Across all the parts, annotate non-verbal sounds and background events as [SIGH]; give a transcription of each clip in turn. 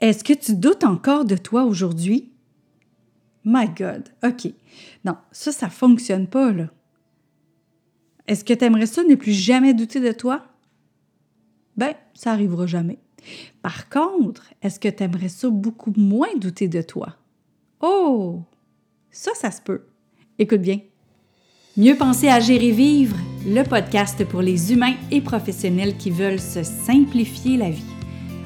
Est-ce que tu doutes encore de toi aujourd'hui? My God, OK. Non, ça, ça fonctionne pas, là. Est-ce que tu aimerais ça ne plus jamais douter de toi? Ben, ça arrivera jamais. Par contre, est-ce que tu aimerais ça beaucoup moins douter de toi? Oh! Ça, ça se peut. Écoute bien. Mieux penser à gérer vivre, le podcast pour les humains et professionnels qui veulent se simplifier la vie.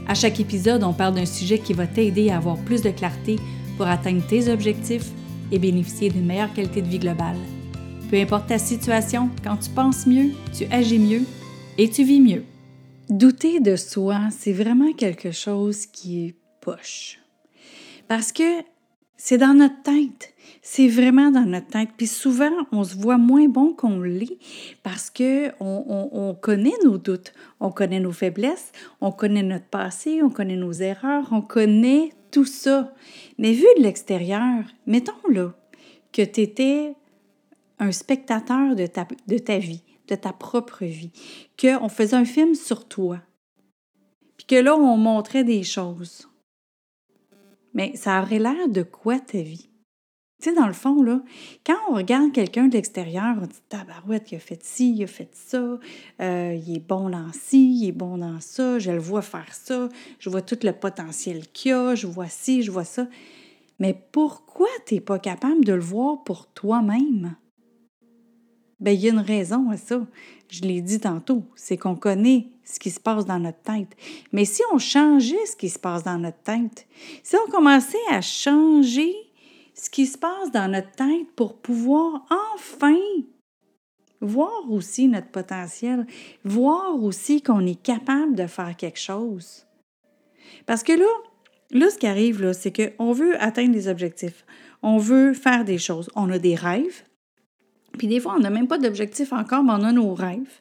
À chaque épisode, on parle d'un sujet qui va t'aider à avoir plus de clarté pour atteindre tes objectifs et bénéficier d'une meilleure qualité de vie globale. Peu importe ta situation, quand tu penses mieux, tu agis mieux et tu vis mieux. Douter de soi, c'est vraiment quelque chose qui poche. Parce que c'est dans notre tête. C'est vraiment dans notre tête. Puis souvent, on se voit moins bon qu'on l'est parce que on, on, connaît nos doutes, on connaît nos faiblesses, on connaît notre passé, on connaît nos erreurs, on connaît tout ça. Mais vu de l'extérieur, mettons là que tu étais un spectateur de ta, de ta vie, de ta propre vie, qu'on faisait un film sur toi, puis que là, on montrait des choses mais ça aurait l'air de quoi ta vie? Tu sais, dans le fond, là, quand on regarde quelqu'un de l'extérieur, on dit Tabarouette, il a fait ci, il a fait ça, euh, il est bon dans ci, il est bon dans ça, je le vois faire ça, je vois tout le potentiel qu'il a, je vois ci, je vois ça. Mais pourquoi tu n'es pas capable de le voir pour toi-même? Bien, il y a une raison à ça. Je l'ai dit tantôt, c'est qu'on connaît ce qui se passe dans notre tête. Mais si on changeait ce qui se passe dans notre tête, si on commençait à changer ce qui se passe dans notre tête pour pouvoir enfin voir aussi notre potentiel, voir aussi qu'on est capable de faire quelque chose. Parce que là, là ce qui arrive, là, c'est qu'on veut atteindre des objectifs, on veut faire des choses, on a des rêves, puis des fois, on n'a même pas d'objectif encore, mais on a nos rêves.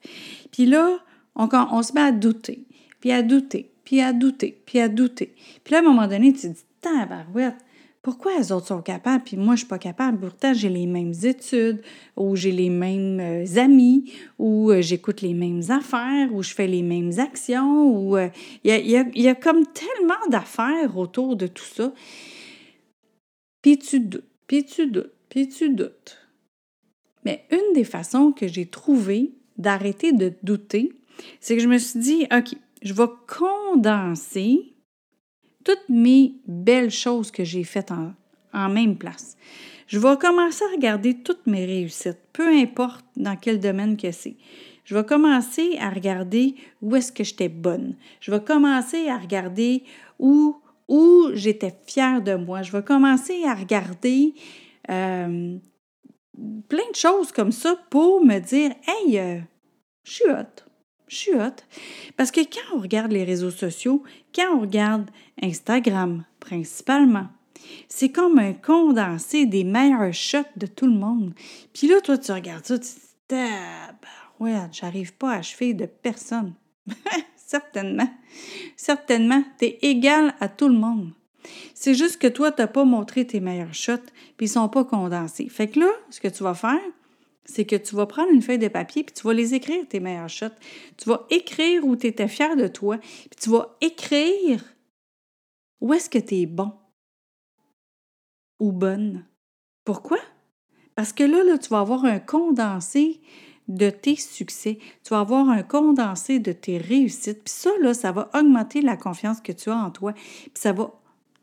Puis là, on, on, se met à douter, puis à douter, puis à douter, puis à douter. Puis là, à un moment donné, tu te dis, tabarouette, pourquoi les autres sont capables, puis moi, je suis pas capable? Pourtant, j'ai les mêmes études, ou j'ai les mêmes euh, amis, ou euh, j'écoute les mêmes affaires, ou je fais les mêmes actions, ou euh, il y, a, y, a, comme tellement d'affaires autour de tout ça. Puis tu doutes, puis tu doutes, puis tu doutes. Mais une des façons que j'ai trouvé d'arrêter de douter, c'est que je me suis dit, OK, je vais condenser toutes mes belles choses que j'ai faites en, même place. Je vais commencer à regarder toutes mes réussites, peu importe dans quel domaine que c'est. Je vais commencer à regarder où est-ce que j'étais bonne. Je vais commencer à regarder où, où j'étais fière de moi. Je vais commencer à regarder euh, plein de choses comme ça pour me dire Hey, euh, je suis hot. Je suis hot. Parce que quand on regarde les réseaux sociaux, quand on regarde Instagram principalement, c'est comme un condensé des meilleurs shots de tout le monde. Puis là, toi, tu regardes ça, tu te dis ouais, j'arrive pas à achever de personne. [LAUGHS] Certainement. Certainement, tu es égal à tout le monde. C'est juste que toi, tu n'as pas montré tes meilleurs shots, puis ils ne sont pas condensés. Fait que là, ce que tu vas faire, c'est que tu vas prendre une feuille de papier, puis tu vas les écrire, tes meilleurs shots. Tu vas écrire où tu étais fier de toi, puis tu vas écrire où est-ce que tu es bon ou bonne. Pourquoi? Parce que là, là, tu vas avoir un condensé de tes succès, tu vas avoir un condensé de tes réussites. Puis ça, là, ça va augmenter la confiance que tu as en toi. Puis ça va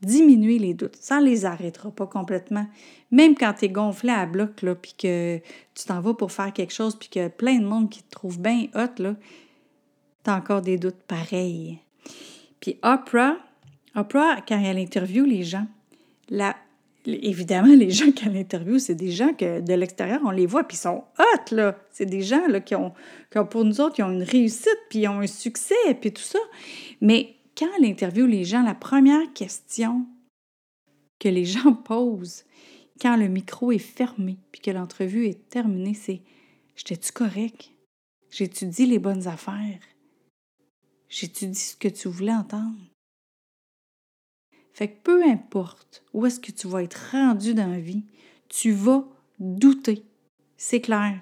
diminuer les doutes. Ça ne les arrêtera pas complètement. Même quand tu es gonflé à bloc, puis que tu t'en vas pour faire quelque chose, puis que plein de monde qui te trouve bien hot, tu as encore des doutes pareils. Puis Oprah, Oprah, quand elle interviewe les gens, là, évidemment, les gens qu'elle interviewe, c'est des gens que de l'extérieur, on les voit, puis ils sont hot, là. C'est des gens là, qui, ont, qui ont, pour nous autres, qui ont une réussite, puis ils ont un succès, puis tout ça. Mais quand elle interviewe les gens, la première question que les gens [LAUGHS] posent quand le micro est fermé puis que l'entrevue est terminée, c'est J'étais-tu correct? J'ai-tu dit les bonnes affaires? J'ai-tu dit ce que tu voulais entendre? Fait que peu importe où est-ce que tu vas être rendu dans la vie, tu vas douter. C'est clair.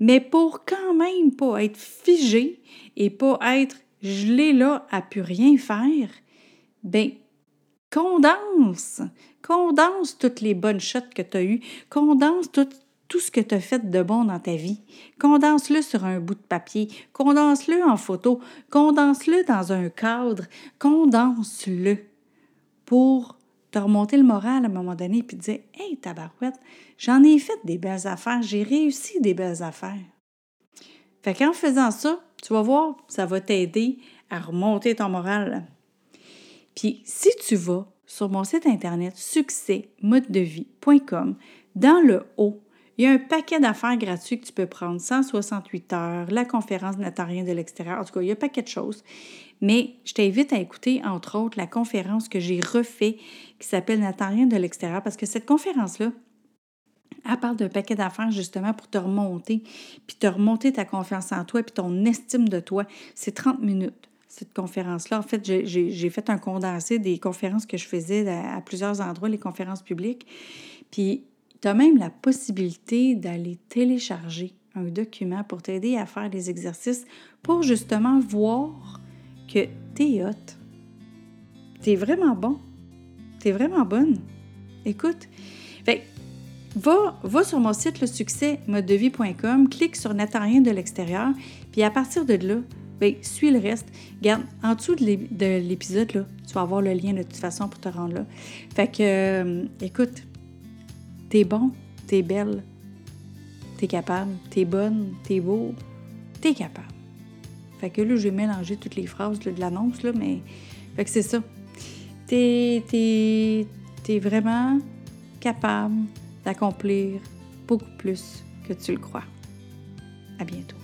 Mais pour quand même pas être figé et pas être l'ai là à plus rien faire, ben condense, condense toutes les bonnes shots que tu as eues, condense tout, tout ce que tu as fait de bon dans ta vie. Condense-le sur un bout de papier, condense-le en photo, condense-le dans un cadre, condense-le pour te remonter le moral à un moment donné puis te dire Hey, tabarouette, j'en ai fait des belles affaires, j'ai réussi des belles affaires. Fait qu'en faisant ça, tu vas voir, ça va t'aider à remonter ton moral. Puis si tu vas sur mon site internet succèsmodedevie.com, dans le haut, il y a un paquet d'affaires gratuits que tu peux prendre, 168 heures, la conférence Natarien de l'extérieur, en tout cas, il y a un paquet de choses. Mais je t'invite à écouter, entre autres, la conférence que j'ai refait qui s'appelle Natarien de l'extérieur, parce que cette conférence-là, elle parle d'un paquet d'affaires justement pour te remonter, puis te remonter ta confiance en toi, puis ton estime de toi. C'est 30 minutes, cette conférence-là. En fait, j'ai fait un condensé des conférences que je faisais à, plusieurs endroits, les conférences publiques. Puis, tu as même la possibilité d'aller télécharger un document pour t'aider à faire des exercices pour justement voir que tu es hot. Tu es vraiment bon. Tu es vraiment bonne. Écoute, fait, Va, va sur mon site le succès clique sur Natarien de l'extérieur, puis à partir de là, bien, suis le reste. Garde, en dessous de l'épisode, là, tu vas avoir le lien de toute façon pour te rendre là. Fait que, euh, écoute, t'es bon, t'es belle, t'es capable, t'es bonne, t'es beau, t'es capable. Fait que là, j'ai mélangé toutes les phrases de l'annonce, là, mais. Fait que c'est ça. T'es vraiment capable d'accomplir beaucoup plus que tu le crois. À bientôt.